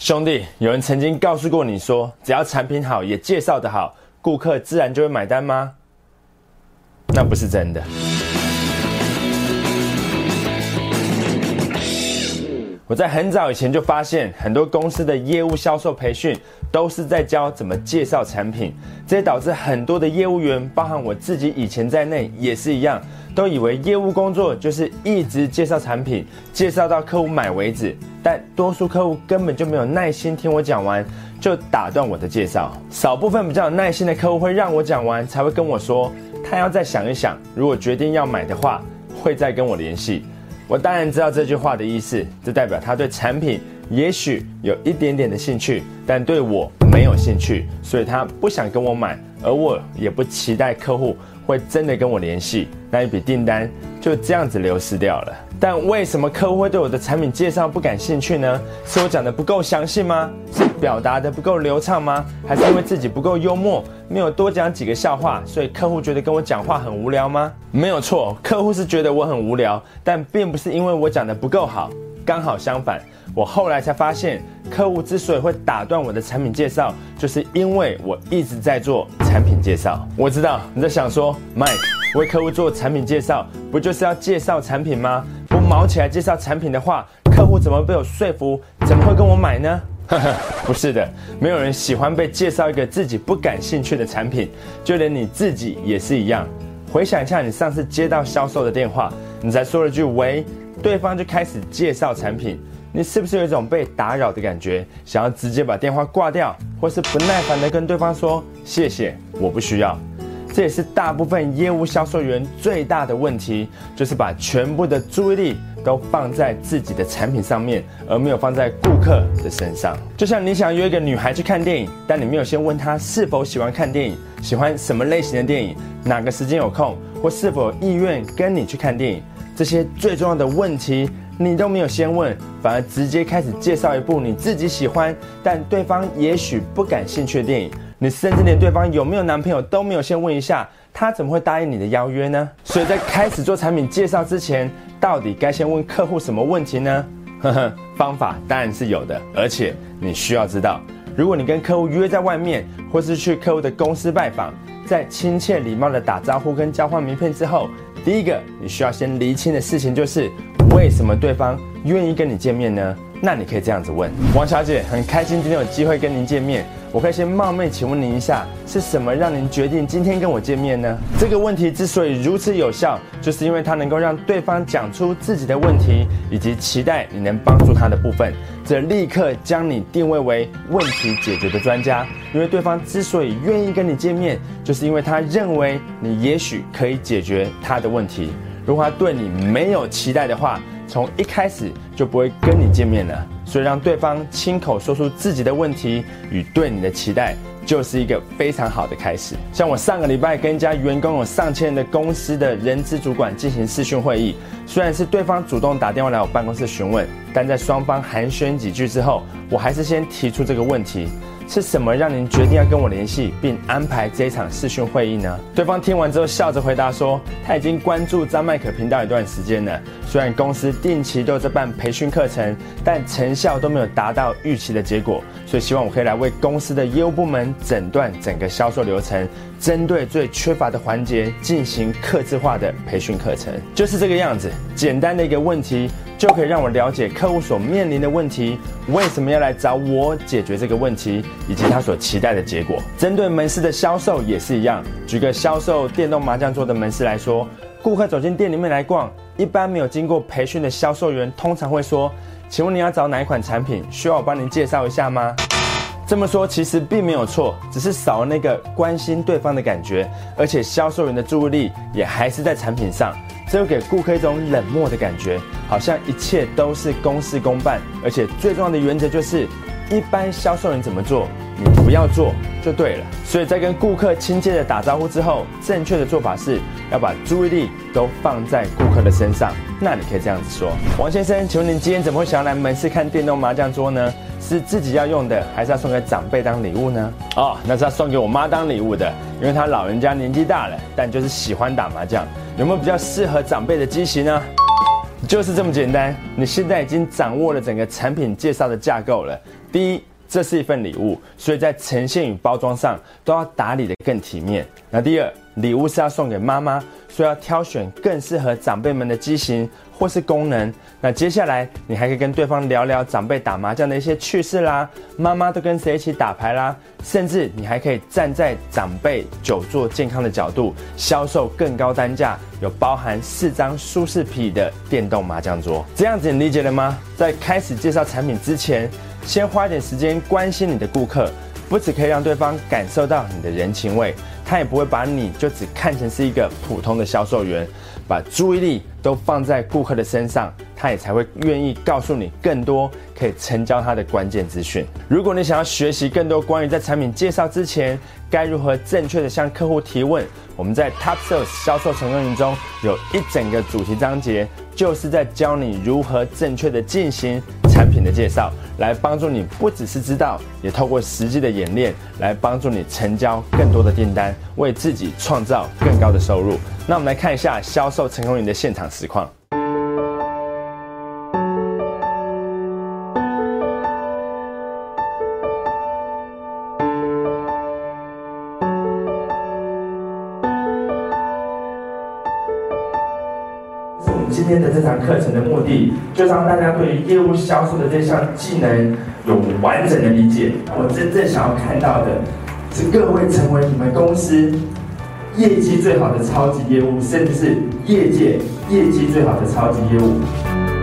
兄弟，有人曾经告诉过你说，只要产品好，也介绍的好，顾客自然就会买单吗？那不是真的。我在很早以前就发现，很多公司的业务销售培训都是在教怎么介绍产品，这也导致很多的业务员，包含我自己以前在内，也是一样，都以为业务工作就是一直介绍产品，介绍到客户买为止。但多数客户根本就没有耐心听我讲完，就打断我的介绍。少部分比较有耐心的客户会让我讲完，才会跟我说，他要再想一想，如果决定要买的话，会再跟我联系。我当然知道这句话的意思，这代表他对产品也许有一点点的兴趣，但对我没有兴趣，所以他不想跟我买，而我也不期待客户会真的跟我联系，那一笔订单就这样子流失掉了。但为什么客户会对我的产品介绍不感兴趣呢？是我讲的不够详细吗？是表达的不够流畅吗？还是因为自己不够幽默，没有多讲几个笑话，所以客户觉得跟我讲话很无聊吗？没有错，客户是觉得我很无聊，但并不是因为我讲的不够好，刚好相反。我后来才发现，客户之所以会打断我的产品介绍，就是因为我一直在做产品介绍。我知道你在想说，Mike 为客户做产品介绍，不就是要介绍产品吗？不毛起来介绍产品的话，客户怎么被我说服？怎么会跟我买呢？不是的，没有人喜欢被介绍一个自己不感兴趣的产品，就连你自己也是一样。回想一下，你上次接到销售的电话，你才说了句“喂”，对方就开始介绍产品。你是不是有一种被打扰的感觉，想要直接把电话挂掉，或是不耐烦的跟对方说谢谢，我不需要？这也是大部分业务销售员最大的问题，就是把全部的注意力都放在自己的产品上面，而没有放在顾客的身上。就像你想约一个女孩去看电影，但你没有先问她是否喜欢看电影，喜欢什么类型的电影，哪个时间有空，或是否意愿跟你去看电影，这些最重要的问题。你都没有先问，反而直接开始介绍一部你自己喜欢，但对方也许不感兴趣的电影。你甚至连对方有没有男朋友都没有先问一下，他怎么会答应你的邀约呢？所以在开始做产品介绍之前，到底该先问客户什么问题呢？呵呵，方法当然是有的，而且你需要知道，如果你跟客户约在外面，或是去客户的公司拜访，在亲切礼貌的打招呼跟交换名片之后，第一个你需要先厘清的事情就是。为什么对方愿意跟你见面呢？那你可以这样子问王小姐，很开心今天有机会跟您见面。我可以先冒昧请问您一下，是什么让您决定今天跟我见面呢？这个问题之所以如此有效，就是因为它能够让对方讲出自己的问题以及期待你能帮助他的部分，这立刻将你定位为问题解决的专家。因为对方之所以愿意跟你见面，就是因为他认为你也许可以解决他的问题。如果他对你没有期待的话，从一开始就不会跟你见面了。所以让对方亲口说出自己的问题与对你的期待，就是一个非常好的开始。像我上个礼拜跟一家员工有上千人的公司的人资主管进行视讯会议，虽然是对方主动打电话来我办公室询问，但在双方寒暄几句之后，我还是先提出这个问题。是什么让您决定要跟我联系，并安排这一场视讯会议呢？对方听完之后笑着回答说：“他已经关注张麦可频道一段时间了，虽然公司定期都在办培训课程，但效都没有达到预期的结果，所以希望我可以来为公司的业务部门诊断整个销售流程，针对最缺乏的环节进行客制化的培训课程。就是这个样子，简单的一个问题。”就可以让我了解客户所面临的问题，为什么要来找我解决这个问题，以及他所期待的结果。针对门市的销售也是一样。举个销售电动麻将桌的门市来说，顾客走进店里面来逛，一般没有经过培训的销售员通常会说：“请问你要找哪一款产品？需要我帮您介绍一下吗？”这么说其实并没有错，只是少了那个关心对方的感觉，而且销售员的注意力也还是在产品上。这又给顾客一种冷漠的感觉，好像一切都是公事公办，而且最重要的原则就是，一般销售人怎么做，你不要做就对了。所以在跟顾客亲切的打招呼之后，正确的做法是要把注意力都放在顾客的身上。那你可以这样子说：王先生，请问您今天怎么会想要来门市看电动麻将桌呢？是自己要用的，还是要送给长辈当礼物呢？哦，那是要送给我妈当礼物的，因为她老人家年纪大了，但就是喜欢打麻将。有没有比较适合长辈的机型呢？就是这么简单。你现在已经掌握了整个产品介绍的架构了。第一，这是一份礼物，所以在呈现与包装上都要打理的更体面。那第二，礼物是要送给妈妈，所以要挑选更适合长辈们的机型或是功能。那接下来你还可以跟对方聊聊长辈打麻将的一些趣事啦，妈妈都跟谁一起打牌啦，甚至你还可以站在长辈久坐健康的角度，销售更高单价，有包含四张舒适皮的电动麻将桌。这样子你理解了吗？在开始介绍产品之前，先花一点时间关心你的顾客。不只可以让对方感受到你的人情味，他也不会把你就只看成是一个普通的销售员，把注意力都放在顾客的身上，他也才会愿意告诉你更多可以成交他的关键资讯。如果你想要学习更多关于在产品介绍之前该如何正确的向客户提问，我们在 Top Sales 销售成功营中有一整个主题章节，就是在教你如何正确的进行品的介绍。来帮助你，不只是知道，也透过实际的演练来帮助你成交更多的订单，为自己创造更高的收入。那我们来看一下销售成功营的现场实况。今天的这堂课程的目的，就让大家对于业务销售的这项技能有完整的理解。我真正想要看到的，是各位成为你们公司业绩最好的超级业务，甚至是业界业绩最好的超级业务。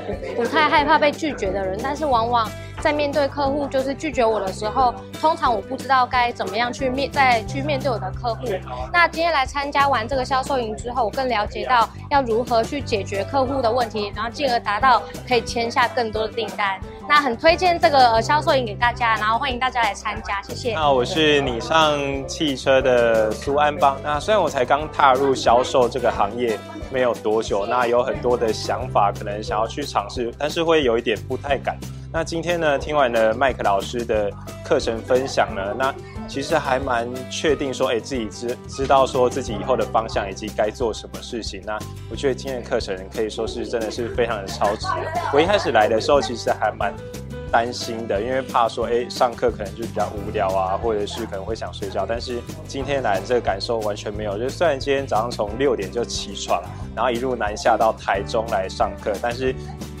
不不太害怕被拒绝的人，但是往往在面对客户就是拒绝我的时候，通常我不知道该怎么样去面再去面对我的客户。那今天来参加完这个销售营之后，我更了解到要如何去解决客户的问题，然后进而达到可以签下更多的订单。那很推荐这个销售营给大家，然后欢迎大家来参加，谢谢。那我是你上汽车的苏安邦。那虽然我才刚踏入销售这个行业。没有多久，那有很多的想法，可能想要去尝试，但是会有一点不太敢。那今天呢，听完了麦克老师的课程分享呢，那其实还蛮确定说，哎，自己知知道说自己以后的方向以及该做什么事情。那我觉得今天的课程可以说是真的是非常的超值。我一开始来的时候，其实还蛮。担心的，因为怕说，哎，上课可能就比较无聊啊，或者是可能会想睡觉。但是今天来这个感受完全没有，就虽然今天早上从六点就起床，然后一路南下到台中来上课，但是。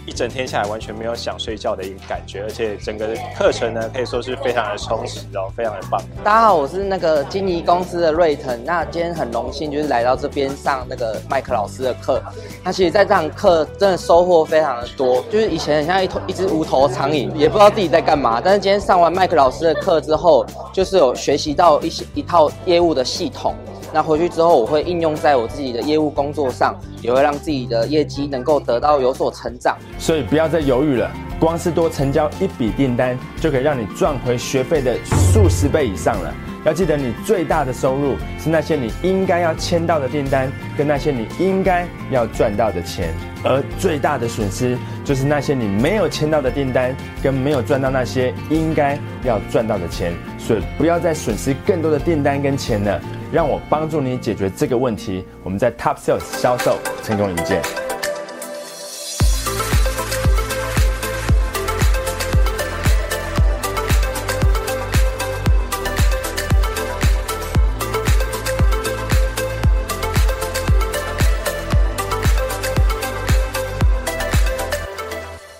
一整天下来完全没有想睡觉的一个感觉，而且整个课程呢可以说是非常的充实哦，非常的棒。大家好，我是那个金尼公司的瑞腾。那今天很荣幸就是来到这边上那个麦克老师的课。那其实在这堂课真的收获非常的多，就是以前很像一头一只无头苍蝇，也不知道自己在干嘛。但是今天上完麦克老师的课之后，就是有学习到一些一套业务的系统。那回去之后，我会应用在我自己的业务工作上，也会让自己的业绩能够得到有所成长。所以不要再犹豫了，光是多成交一笔订单，就可以让你赚回学费的数十倍以上了。要记得，你最大的收入是那些你应该要签到的订单，跟那些你应该要赚到的钱；而最大的损失就是那些你没有签到的订单，跟没有赚到那些应该要赚到的钱。所以不要再损失更多的订单跟钱了。让我帮助你解决这个问题。我们在 Top Sales 销售成功一见。